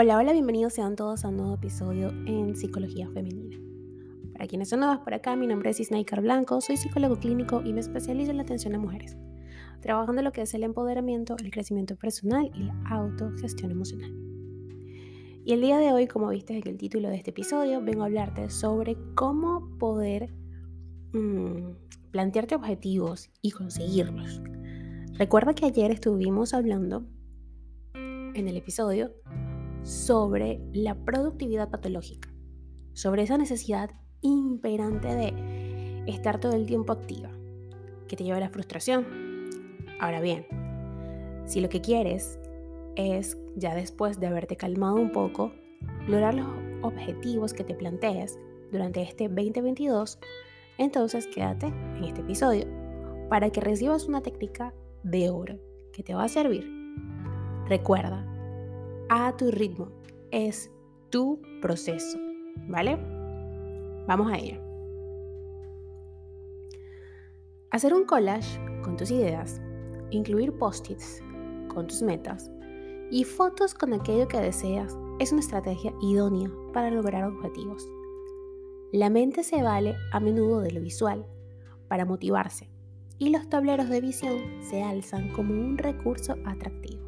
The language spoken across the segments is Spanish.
Hola, hola, bienvenidos sean todos a un nuevo episodio en Psicología Femenina. Para quienes son nuevas por acá, mi nombre es Isnaikar Blanco, soy psicólogo clínico y me especializo en la atención a mujeres, trabajando en lo que es el empoderamiento, el crecimiento personal y la autogestión emocional. Y el día de hoy, como viste en el título de este episodio, vengo a hablarte sobre cómo poder mmm, plantearte objetivos y conseguirlos. Recuerda que ayer estuvimos hablando en el episodio sobre la productividad patológica, sobre esa necesidad imperante de estar todo el tiempo activa, que te lleva a la frustración. Ahora bien, si lo que quieres es, ya después de haberte calmado un poco, lograr los objetivos que te plantees durante este 2022, entonces quédate en este episodio para que recibas una técnica de oro que te va a servir. Recuerda, a tu ritmo. Es tu proceso, ¿vale? Vamos a ello. Hacer un collage con tus ideas, incluir post-its con tus metas y fotos con aquello que deseas es una estrategia idónea para lograr objetivos. La mente se vale a menudo de lo visual para motivarse y los tableros de visión se alzan como un recurso atractivo.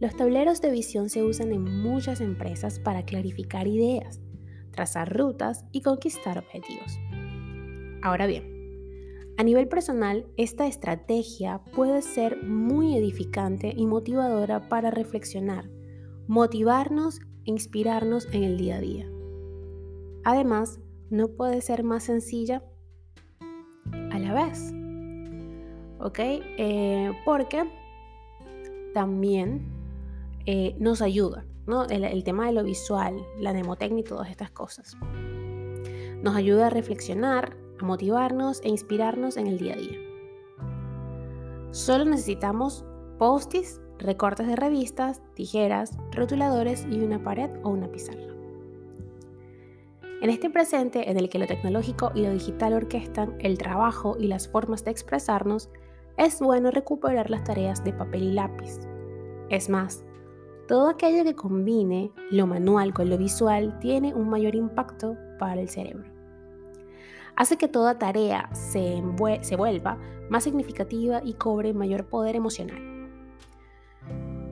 Los tableros de visión se usan en muchas empresas para clarificar ideas, trazar rutas y conquistar objetivos. Ahora bien, a nivel personal, esta estrategia puede ser muy edificante y motivadora para reflexionar, motivarnos e inspirarnos en el día a día. Además, no puede ser más sencilla a la vez. ¿Ok? Eh, porque también eh, nos ayuda, ¿no? El, tema de lo visual, la mnemotecnia y todas estas cosas. Nos ayuda a reflexionar, a motivarnos e inspirarnos en el día a día. Solo necesitamos post-its, recortes de revistas, tijeras, rotuladores y una pared o una pizarra. En este presente en el que lo tecnológico y lo digital orquestan el trabajo y las formas de expresarnos, es bueno recuperar las tareas de papel y lápiz. Es más, todo aquello que combine lo manual con lo visual tiene un mayor impacto para el cerebro. Hace que toda tarea se, vuelva más significativa y cobre mayor poder emocional.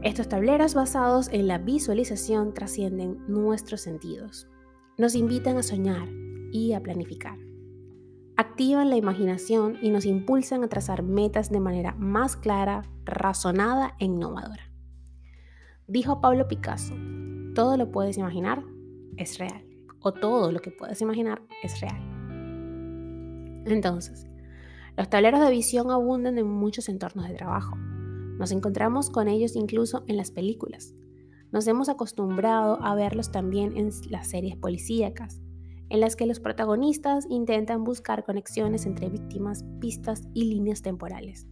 Estos tableros basados en la visualización trascienden nuestros sentidos. Nos invitan a soñar y a planificar. Activan la imaginación y nos impulsan a trazar metas de manera más clara, razonada e innovadora. Dijo Pablo Picasso, todo lo puedes imaginar es real, o todo lo que puedes imaginar es real. Entonces, los tableros de visión abundan en muchos entornos de trabajo. Nos encontramos con ellos incluso en las películas. Nos hemos acostumbrado a verlos también en las series policíacas, en las que los protagonistas intentan buscar conexiones entre víctimas, pistas y líneas temporales.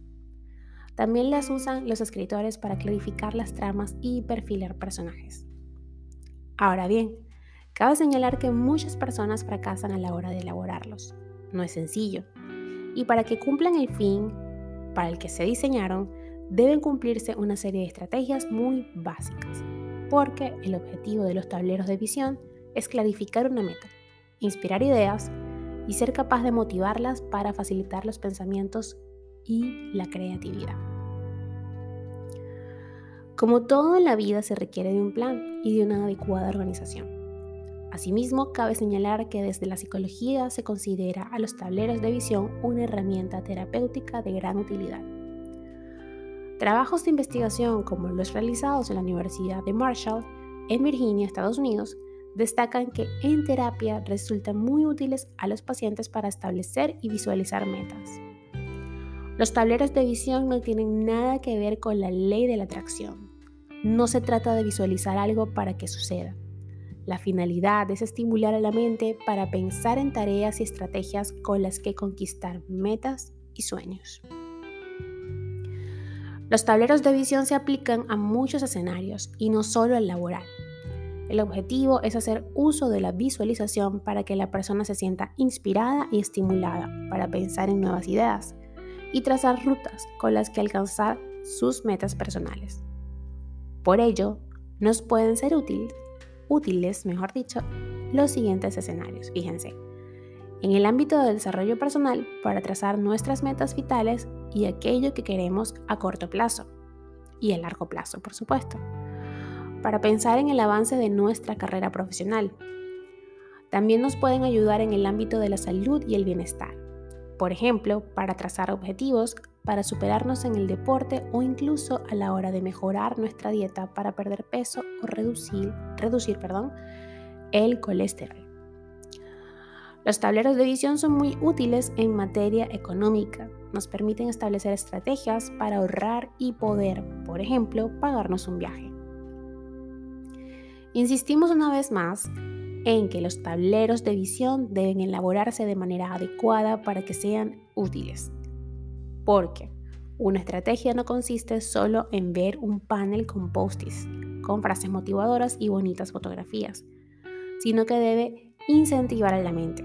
También las usan los escritores para clarificar las tramas y perfilar personajes. Ahora bien, cabe señalar que muchas personas fracasan a la hora de elaborarlos. No es sencillo. Y para que cumplan el fin para el que se diseñaron, deben cumplirse una serie de estrategias muy básicas, porque el objetivo de los tableros de visión es clarificar una meta, inspirar ideas y ser capaz de motivarlas para facilitar los pensamientos y la creatividad. Como todo en la vida se requiere de un plan y de una adecuada organización. Asimismo, cabe señalar que desde la psicología se considera a los tableros de visión una herramienta terapéutica de gran utilidad. Trabajos de investigación como los realizados en la Universidad de Marshall, en Virginia, Estados Unidos, destacan que en terapia resultan muy útiles a los pacientes para establecer y visualizar metas. Los tableros de visión no tienen nada que ver con la ley de la atracción. No se trata de visualizar algo para que suceda. La finalidad es estimular a la mente para pensar en tareas y estrategias con las que conquistar metas y sueños. Los tableros de visión se aplican a muchos escenarios y no solo al laboral. El objetivo es hacer uso de la visualización para que la persona se sienta inspirada y estimulada para pensar en nuevas ideas, y trazar rutas con las que alcanzar sus metas personales. Por ello, nos pueden ser útiles, útiles, mejor dicho, los siguientes escenarios. Fíjense, en el ámbito del desarrollo personal para trazar nuestras metas vitales y aquello que queremos a corto plazo y a largo plazo, por supuesto, para pensar en el avance de nuestra carrera profesional. También nos pueden ayudar en el ámbito de la salud y el bienestar, por ejemplo, para trazar objetivos, para superarnos en el deporte o incluso a la hora de mejorar nuestra dieta para perder peso o reducir, el colesterol. Los tableros de visión son muy útiles en materia económica. Nos permiten establecer estrategias para ahorrar y poder, por ejemplo, pagarnos un viaje. Insistimos una vez más en que los tableros de visión deben elaborarse de manera adecuada para que sean útiles. Porque una estrategia no consiste solo en ver un panel con post-its, con frases motivadoras y bonitas fotografías, sino que debe incentivar a la mente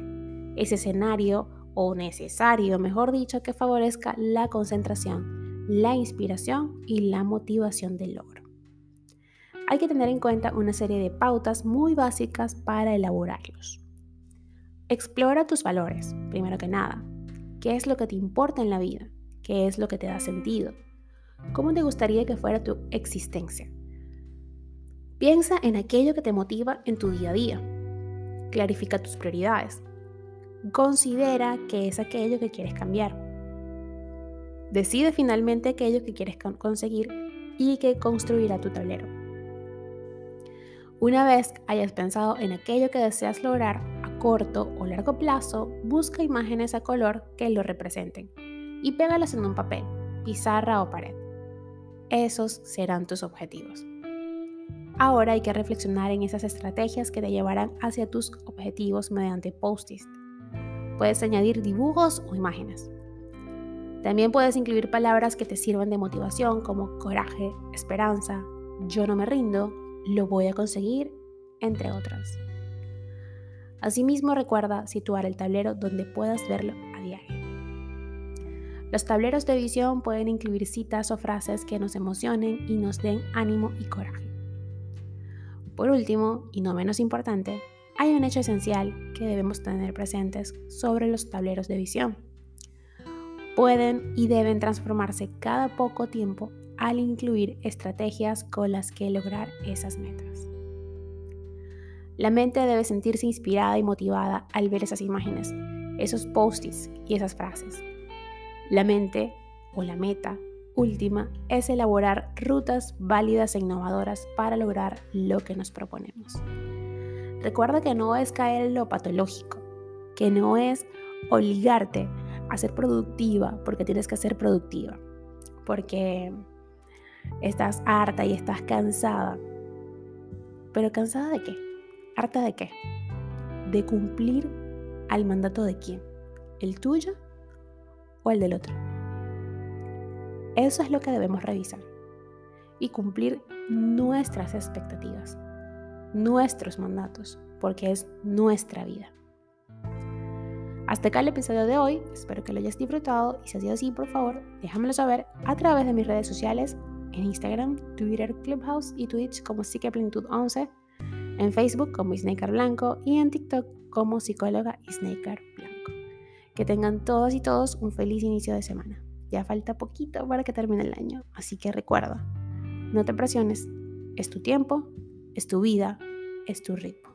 ese escenario o necesario, mejor dicho, que favorezca la concentración, la inspiración y la motivación del logro. Hay que tener en cuenta una serie de pautas muy básicas para elaborarlos. Explora tus valores, primero que nada. ¿Qué es lo que te importa en la vida? ¿Qué es lo que te da sentido? ¿Cómo te gustaría que fuera tu existencia? Piensa en aquello que te motiva en tu día a día. Clarifica tus prioridades. Considera qué es aquello que quieres cambiar. Decide finalmente aquello que quieres conseguir y que construirá tu tablero. Una vez hayas pensado en aquello que deseas lograr a corto o largo plazo, busca imágenes a color que lo representen y pégalas en un papel, pizarra o pared. Esos serán tus objetivos. Ahora hay que reflexionar en esas estrategias que te llevarán hacia tus objetivos mediante post-its Puedes añadir dibujos o imágenes. También puedes incluir palabras que te sirvan de motivación como coraje, esperanza, yo no me rindo, lo voy a conseguir, entre otras. Asimismo, recuerda situar el tablero donde puedas verlo a diario. Los tableros de visión pueden incluir citas o frases que nos emocionen y nos den ánimo y coraje. Por último, y no menos importante, hay un hecho esencial que debemos tener presentes sobre los tableros de visión. Pueden y deben transformarse cada poco tiempo al incluir estrategias con las que lograr esas metas. La mente debe sentirse inspirada y motivada al ver esas imágenes, esos post-its y esas frases. La mente o la meta última es elaborar rutas válidas e innovadoras para lograr lo que nos proponemos. Recuerda que no es caer en lo patológico, que no es obligarte a ser productiva porque tienes que ser productiva, porque estás harta y estás cansada. ¿Pero cansada de qué? ¿Harta de qué? De cumplir al mandato de quién? ¿El tuyo o el del otro? Eso es lo que debemos revisar y cumplir nuestras expectativas nuestros mandatos, porque es nuestra vida. Hasta acá el episodio de hoy, espero que lo hayas disfrutado y si ha sido así, por favor, déjamelo saber a través de mis redes sociales, en Instagram, Twitter, Clubhouse y Twitch como Psiqueplenitud11, en Facebook como Snaker Blanco y en TikTok como psicóloga Snaker Blanco. Que tengan todas y todos un feliz inicio de semana. Ya falta poquito para que termine el año, así que recuerda, no te presiones, es tu tiempo es tu vida, es tu ritmo.